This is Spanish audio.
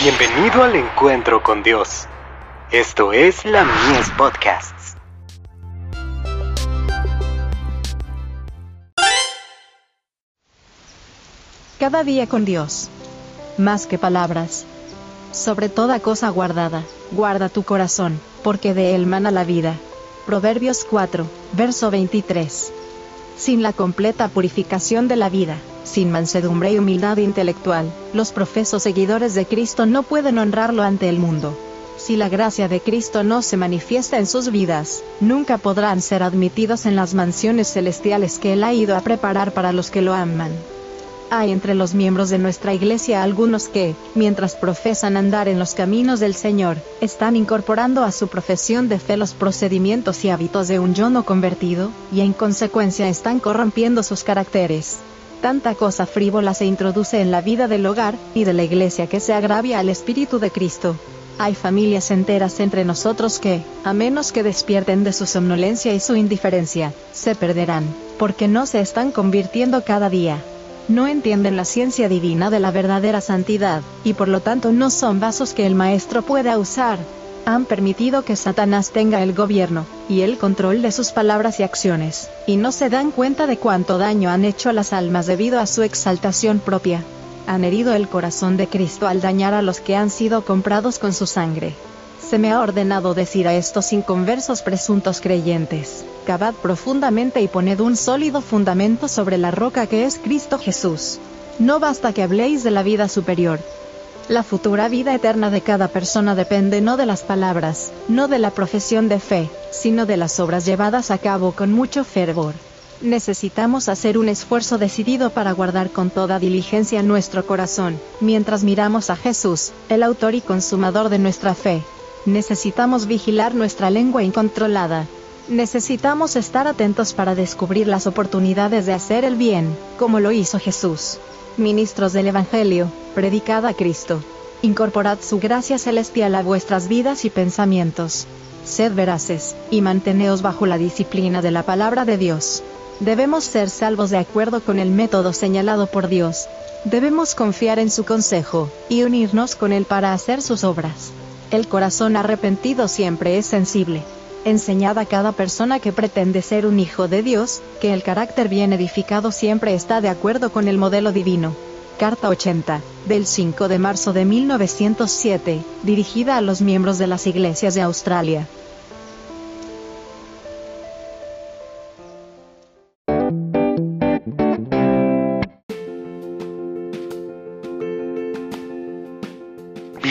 Bienvenido al encuentro con Dios. Esto es la Mies Podcasts. Cada día con Dios. Más que palabras. Sobre toda cosa guardada, guarda tu corazón, porque de él mana la vida. Proverbios 4, verso 23. Sin la completa purificación de la vida, sin mansedumbre y humildad intelectual, los profesos seguidores de Cristo no pueden honrarlo ante el mundo. Si la gracia de Cristo no se manifiesta en sus vidas, nunca podrán ser admitidos en las mansiones celestiales que Él ha ido a preparar para los que lo aman. Hay entre los miembros de nuestra iglesia algunos que, mientras profesan andar en los caminos del Señor, están incorporando a su profesión de fe los procedimientos y hábitos de un yo no convertido, y en consecuencia están corrompiendo sus caracteres. Tanta cosa frívola se introduce en la vida del hogar, y de la iglesia que se agravia al Espíritu de Cristo. Hay familias enteras entre nosotros que, a menos que despierten de su somnolencia y su indiferencia, se perderán, porque no se están convirtiendo cada día no entienden la ciencia divina de la verdadera santidad, y por lo tanto no son vasos que el Maestro pueda usar. Han permitido que Satanás tenga el gobierno, y el control de sus palabras y acciones, y no se dan cuenta de cuánto daño han hecho a las almas debido a su exaltación propia. Han herido el corazón de Cristo al dañar a los que han sido comprados con su sangre se me ha ordenado decir a estos inconversos presuntos creyentes, cavad profundamente y poned un sólido fundamento sobre la roca que es Cristo Jesús. No basta que habléis de la vida superior. La futura vida eterna de cada persona depende no de las palabras, no de la profesión de fe, sino de las obras llevadas a cabo con mucho fervor. Necesitamos hacer un esfuerzo decidido para guardar con toda diligencia nuestro corazón, mientras miramos a Jesús, el autor y consumador de nuestra fe, Necesitamos vigilar nuestra lengua incontrolada. Necesitamos estar atentos para descubrir las oportunidades de hacer el bien, como lo hizo Jesús. Ministros del Evangelio, predicad a Cristo. Incorporad su gracia celestial a vuestras vidas y pensamientos. Sed veraces, y manteneos bajo la disciplina de la palabra de Dios. Debemos ser salvos de acuerdo con el método señalado por Dios. Debemos confiar en su consejo, y unirnos con Él para hacer sus obras. El corazón arrepentido siempre es sensible. Enseñad a cada persona que pretende ser un hijo de Dios, que el carácter bien edificado siempre está de acuerdo con el modelo divino. Carta 80, del 5 de marzo de 1907, dirigida a los miembros de las iglesias de Australia.